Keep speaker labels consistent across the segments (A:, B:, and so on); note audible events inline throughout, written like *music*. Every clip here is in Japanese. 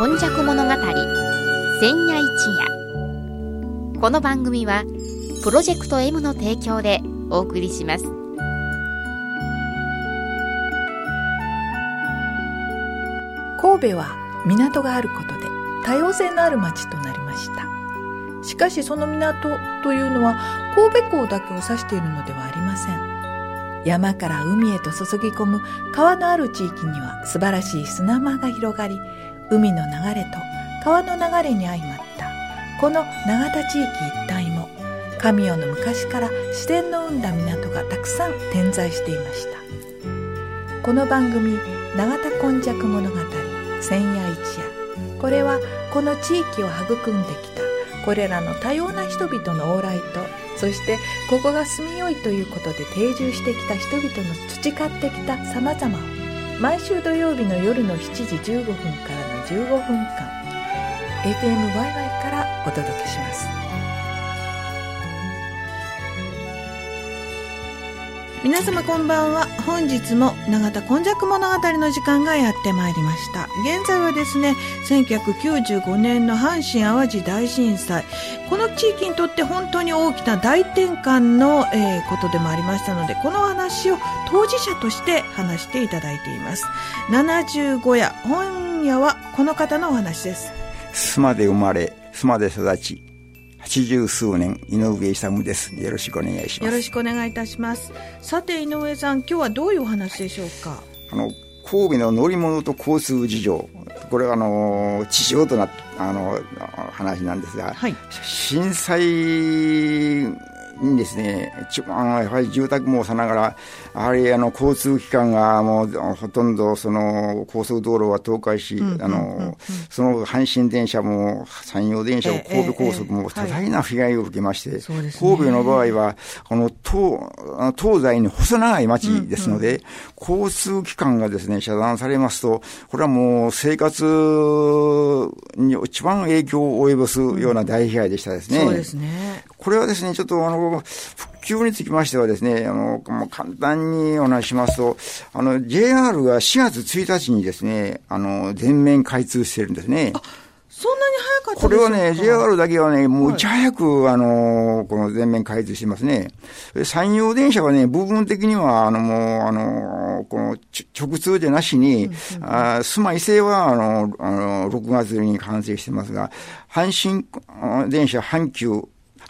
A: 今昔物語。千夜一夜。この番組はプロジェクト M の提供でお送りします。
B: 神戸は港があることで多様性のある町となりました。しかしその港というのは神戸港だけを指しているのではありません。山から海へと注ぎ込む川のある地域には素晴らしい砂間が広がり海の流れと川の流れに相まった。この永田地域一帯も神代の昔から自然の生んだ港がたくさん点在していました。この番組「永田今昔物語千夜一夜」これはこの地域を育んできたこれらの多様な人々の往来とそしてここが住みよいということで定住してきた人々の培ってきた様々。を毎週土曜日の夜の7時15分から15分間 FMYY からお届けします。皆様こんばんは。本日も永田今昔物語の時間がやってまいりました。現在はですね1995年の阪神・淡路大震災。この地域にとって本当に大きな大転換の、えー、ことでもありましたのでこの話を当事者として話していただいています。75夜本夜はこの方のお話です。
C: 須磨で生まれ須磨で育ち八十数年井上勇です。よろしくお願いします。
B: よろしくお願いいたします。さて井上さん今日はどういうお話でしょうか？
C: あの神戸の乗り物と交通事情これはあの地上となあの話なんですが、はい、震災にですね、あのやはり住宅もさながら、やはりあの交通機関がもうほとんどその高速道路は倒壊し、あのその阪神電車も山陽電車も神戸高速も多大な被害を受けまして、神戸の場合は、この東東西に細長い町ですので、交通機関がですね、遮断されますと、これはもう生活に一番影響を及ぼすような大被害でしたですね。
B: そうですね。
C: これはですね、ちょっとあの、復旧につきましてはですね、あの、もう簡単にお話しますと、あの、JR が4月1日にですね、あの、全面開通してるんですね。
B: そんなに早かった
C: これはね、JR だけはね、もういち早く、はい、あの、この全面開通してますね。山陽電車はね、部分的には、あの、もう、あの、この、直通でなしに、うんうん、あ住まい性は、あの、あの、6月に完成してますが、阪神電車阪急、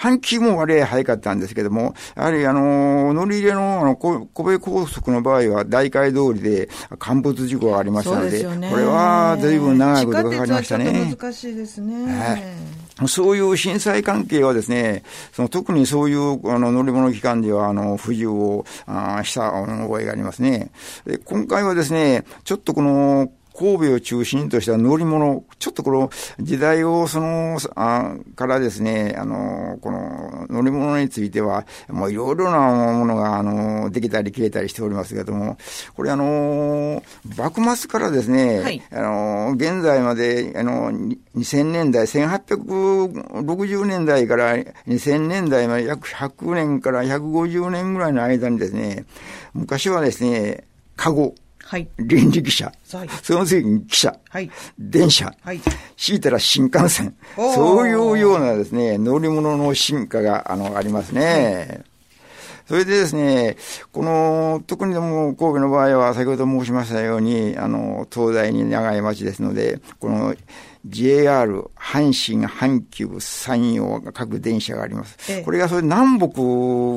C: 半期も割合早かったんですけども、やはりあの、乗り入れのあの神戸高速の場合は大海通りで陥没事故がありましたので、でね、これは随分長いことかかりましたね。
B: 難しいですね。
C: そういう震災関係はですね、その特にそういうあの乗り物機関ではあの不自由をあした覚えがありますね。で今回はですね、ちょっとこの神戸を中心とした乗り物、ちょっとこの時代をその、あからですね、あの、この乗り物については、もういろいろなものが、あの、できたり消えたりしておりますけれども、これあの、幕末からですね、はい、あの、現在まで、あの、2000年代、1860年代から2000年代まで約100年から150年ぐらいの間にですね、昔はですね、カゴ、はい、倫理記者、はい、その次に汽車、はい、電車、はい、強いたら新幹線、そういうようなですね、乗り物の進化が、あの、ありますね。それでですね、この、特にでも神戸の場合は、先ほど申しましたように、あの、東西に長い町ですので、この、JR、阪神、阪急、山陽が各電車があります。ええ、これがそれ南北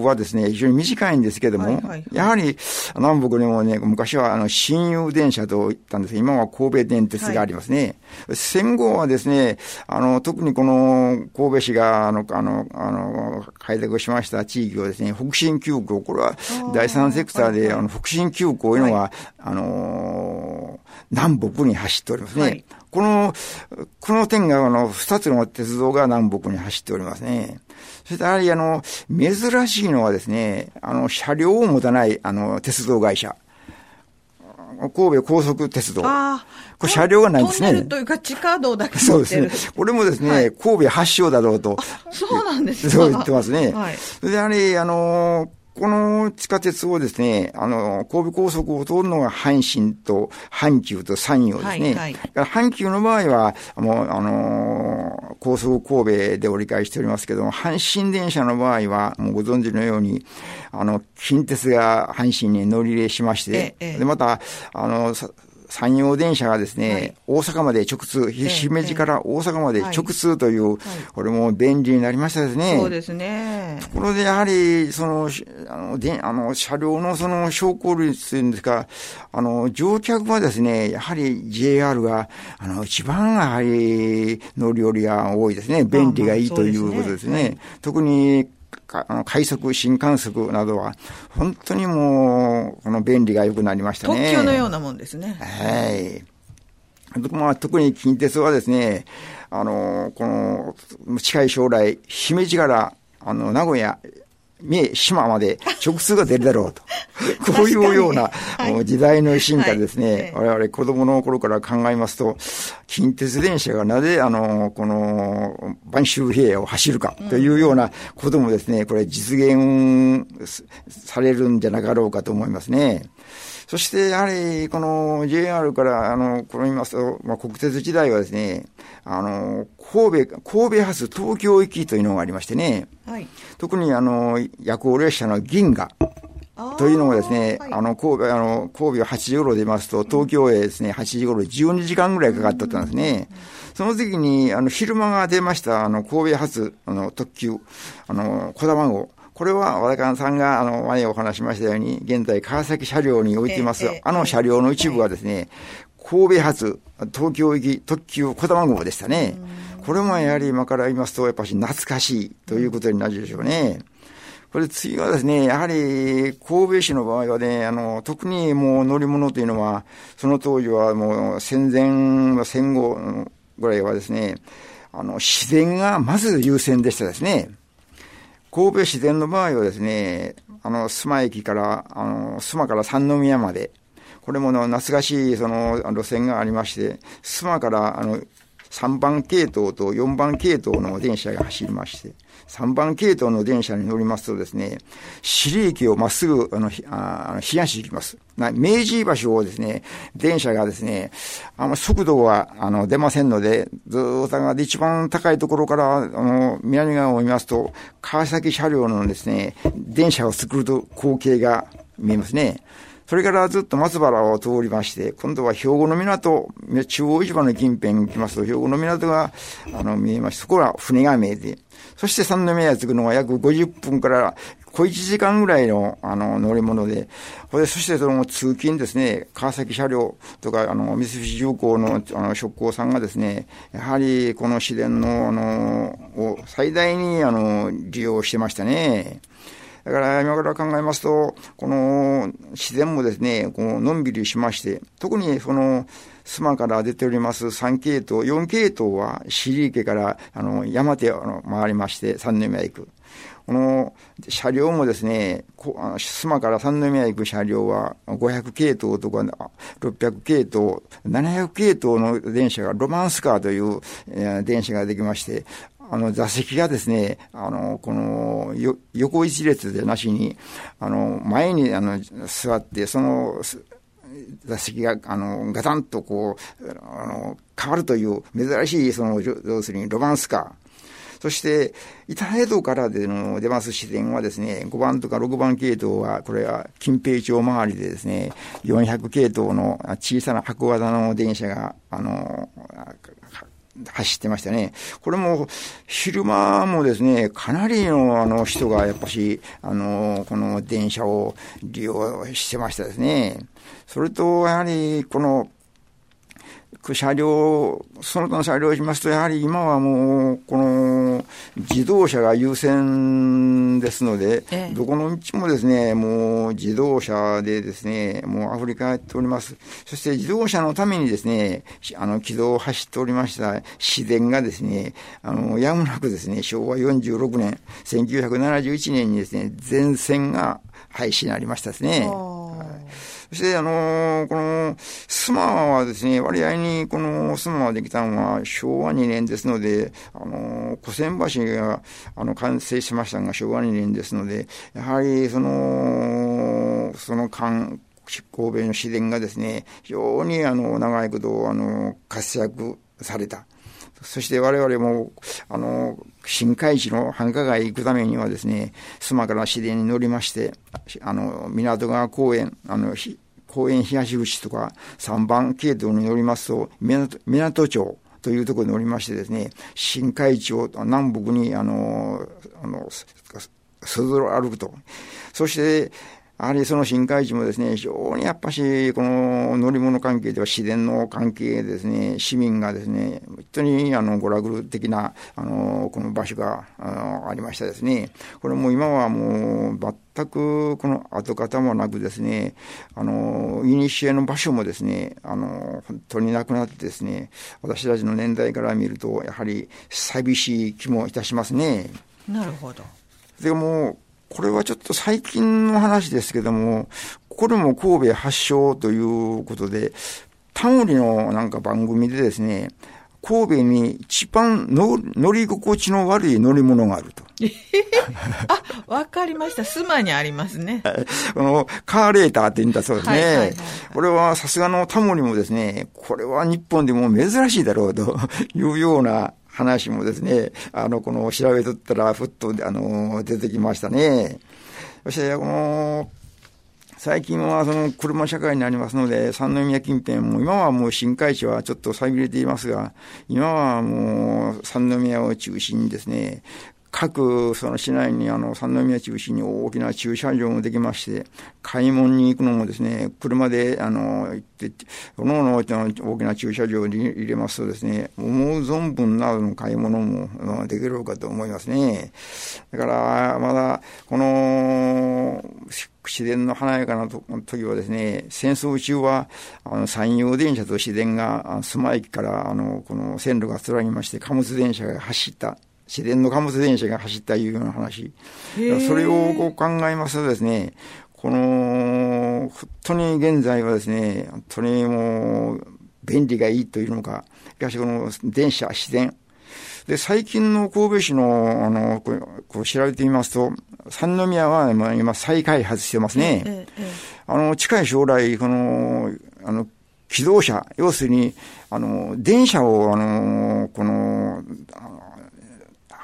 C: はですね、非常に短いんですけども、はいはいはい、やはり南北にもね、昔はあの、新友電車と言ったんですが、今は神戸電鉄がありますね。はい、戦後はですね、あの、特にこの神戸市が、あの、あの、あの、開拓しました地域をですね、北進急行、これは第三セクターで、あ、はいはい、の、北進急行というのは、はい、あの、南北に走っておりますね。はいこの、この点が、あの、二つの鉄道が南北に走っておりますね。そしてやはり、あの、珍しいのはですね、あの、車両を持たない、あの、鉄道会社。神戸高速鉄道。これ車両がないんですね。
B: トンネルというか地下道だけ
C: そうですね。これもですね、はい、神戸発祥だろうと。
B: そうなんです
C: そう言ってますね。はい。であれ、あの、この地下鉄をですね、あの、神戸高速を通るのが阪神と阪急と山陽ですね。はいはい、阪急の場合は、もう、あの、高速神戸で折り返しておりますけども、阪神電車の場合は、もうご存知のように、あの、近鉄が阪神に乗り入れしまして、ええ、で、また、あの、山陽電車がですね、はい、大阪まで直通、姫路から大阪まで直通という、はい、これも便利になりましたですね。
B: そうですね。
C: ところで、やはり、その、あの、であの車両のその昇降率ですか、あの、乗客はですね、やはり JR が、あの、一番やはり乗り降りが多いですね。便利がいいということですね。すね特に、あの快速、新快速などは、本当にもう、この便利が良くなりましたね。
B: 特急のようなもんですね。
C: はい。まあ、特に近鉄はですね、あの、この、近い将来、姫路から、あの、名古屋、三重、島まで直通が出るだろうと。*laughs* こういうような、はい、時代の進化ですね、はい、我々子供の頃から考えますと、近鉄電車がなぜ、あの、この、晩秋平野を走るかというようなこともですね、これ実現されるんじゃなかろうかと思いますね。そして、やはり、この JR から、あの、これ見ますと、まあ、国鉄時代はですね、あの、神戸、神戸発東京行きというのがありましてね、はい、特にあの、夜行列車の銀河、というのもですね、あの、神戸、あの、神戸8時頃出ますと、東京へですね、8時頃12時間ぐらいかかっとったんですね。その時に、あの、昼間が出ました、あの、神戸発、あの、特急、あの、小玉号。これは和田さんがあの前お話しましたように、現在川崎車両に置いています、あの車両の一部はですね、神戸発東京行き特急小玉号でしたね。これもやはり今から言いますと、やっぱし懐かしいということになるでしょうね。これ次はですね、やはり神戸市の場合はね、あの、特にもう乗り物というのは、その当時はもう戦前、戦後ぐらいはですね、あの、自然がまず優先でしたですね。神戸市電の場合はですね、あの、須磨駅から、あの、須磨から三宮まで、これもの懐かしいその路線がありまして、須磨からあの3番系統と4番系統の電車が走りまして、3番系統の電車に乗りますとですね、尻駅をまっすぐ、あの、あ東行きます。明治橋をですね、電車がですね、あの、速度は、あの、出ませんので、ずっとが一番高いところから、あの、南側を見ますと、川崎車両のですね、電車を作ると光景が見えますね。それからずっと松原を通りまして、今度は兵庫の港、中央市場の近辺に行きますと、兵庫の港が、あの、見えまして、そこは船が見えて、そして三宮へ着くのは約50分から小1時間ぐらいの、あの、乗り物で、そしてその通勤ですね、川崎車両とか、あの、三菱重工の、あの、職工さんがですね、やはりこの市電の、あの、を最大に、あの、利用してましたね。だから今から考えますと、この自然もですね、こうのんびりしまして、特にその、須磨から出ております3系統、4系統は尻池からあの山手を回りまして三宮行く。この車両もですね、須磨から三宮行く車両は500系統とか600系統、700系統の電車がロマンスカーという、電車ができまして、あの、座席がですね、あの、この、よ、横一列でなしに、あの、前に、あの、座って、その、座席が、あの、ガタンとこう、あの、変わるという珍しい、その、要するにロマンスカー。そして、板江戸からでの出ます支店はですね、5番とか6番系統は、これは近平町周りでですね、400系統の小さな箱型の電車が、あの、走ってましたね。これも、昼間もですね、かなりのあの人がやっぱし、あの、この電車を利用してましたですね。それと、やはり、この、車両、その他の車両をしますと、やはり今はもう、この自動車が優先ですので、ええ、どこの道もですね、もう自動車でですね、もうアフリカやっております。そして自動車のためにですね、あの、軌道を走っておりました市電がですね、あの、やむなくですね、昭和46年、1971年にですね、全線が廃止になりましたですね。そして、あの、この、スマはですね、割合にこのスマができたのは昭和2年ですので、あの、古仙橋が、あの、完成しましたが昭和2年ですので、やはり、その、その間、神戸の市電がですね、非常にあの、長いこと、あの、活躍された。そして我々も、あの、新海地の繁華街行くためにはですね、須磨から市電に乗りまして、あの、港川公園、あの、公園東口とか3番系統に乗りますと、港港町というところにおりましてですね、新海町南北に、あの、あの、すずろ歩くと。そして、やはりその新海地もですね、非常にやっぱし、この乗り物関係では自然の関係でですね、市民がですね、本当にあの娯楽的な、あの、この場所があありましたですね。これも今はもう全くこの跡形もなくですね、あの、いにしえの場所もですね、あの、本当になくなってですね、私たちの年代から見ると、やはり寂しい気もいたしますね。
B: なるほど。
C: でも、これはちょっと最近の話ですけども、これも神戸発祥ということで、タモリのなんか番組でですね、神戸に一番乗り心地の悪い乗り物があると。*laughs*
B: あ、わかりました。スマにありますね。*laughs*
C: この、カーレーターって言うんだそうですね。はいはいはいはい、これはさすがのタモリもですね、これは日本でも珍しいだろうというような話もですね、あの、この調べとったら、ふっと、あの、出てきましたね。そして、この、最近はその車社会になりますので、三宮近辺も、今はもう新海地はちょっと寂れていますが、今はもう三宮を中心にですね、各その市内にあの三宮中心に大きな駐車場もできまして、買い物に行くのもですね、車であの行って、おのおの大きな駐車場に入れますとですね、思う存分などの買い物もできるかと思いますね。だから、まだ、この、自然の華やかな時はですね、戦争中は、あの、山陽電車と自然が、須磨駅から、あの、この線路が連ぎまして、貨物電車が走った。自然の貨物電車が走ったいうような話。それをこう考えますとですね、この、本当に現在はですね、本当にもう、便利がいいというのか、しかしこの電車、自然。で、最近の神戸市の、あの、こうこう調べてみますと、三宮は今再開発してますね。えええ、あの、近い将来、この、あの、機動車、要するに、あの、電車を、あの、この、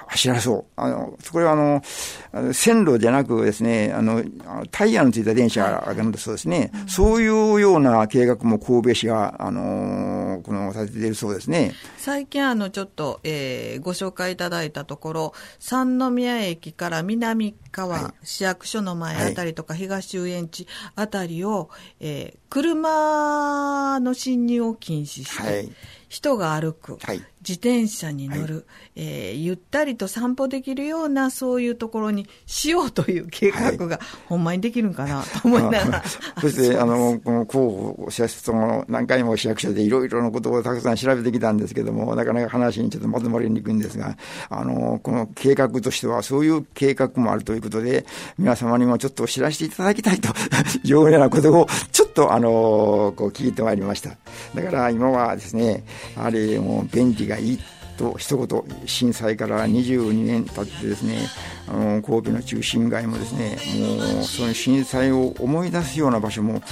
C: 走らそう。あの、これはあの、線路じゃなくですね、あの、タイヤのついた電車があるんだそうですね、そういうような計画も神戸市が、あの、この、立てているそうですね。
B: 最近あの、ちょっと、えー、ご紹介いただいたところ、三宮駅から南側、はい、市役所の前あたりとか、東遊園地あたりを、えー、車の侵入を禁止して、はい人が歩く、はい、自転車に乗る、はい、えー、ゆったりと散歩できるようなそういうところにしようという計画が、ほんまにできるんかなと思いながら。
C: そして、あの、この候補者その何回も市役所でいろいろなことをたくさん調べてきたんですけども、なかなか話にちょっとまとまりにくいんですが、あの、この計画としてはそういう計画もあるということで、皆様にもちょっと知らせていただきたいと *laughs* いうようなことを、ちょっとあの、こう聞いてまいりました。だから今はですね、あれも便利がいいと一言震災から22年経ってですねあの神戸の中心街もですねもうその震災を思い出すような場所ももう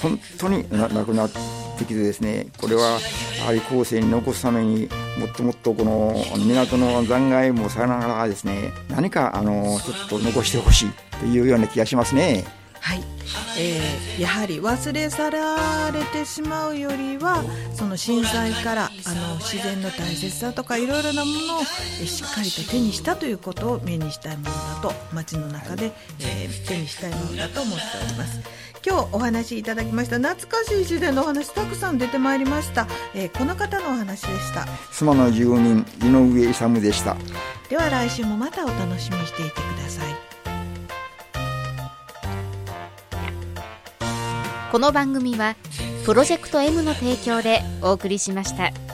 C: 本当になくなってきてですねこれはやはり後世に残すためにもっともっとこの港の残骸もさながらですね何かあのちょっと残してほしいというような気がしますね。
B: はい、えー、やはり忘れ去られてしまうよりはその震災からあの自然の大切さとかいろいろなものを、えしっかりと手にしたということを目にしたいものだと街の中で、えー、手にしたいものだと思っております。今日お話しいただきました懐かしい自然のお話たくさん出てまいりました、えー、この方のお話でした。
C: 妻の住人井上勇でした。
B: では来週もまたお楽しみにしていてください
A: この番組はプロジェクト M の提供でお送りしました。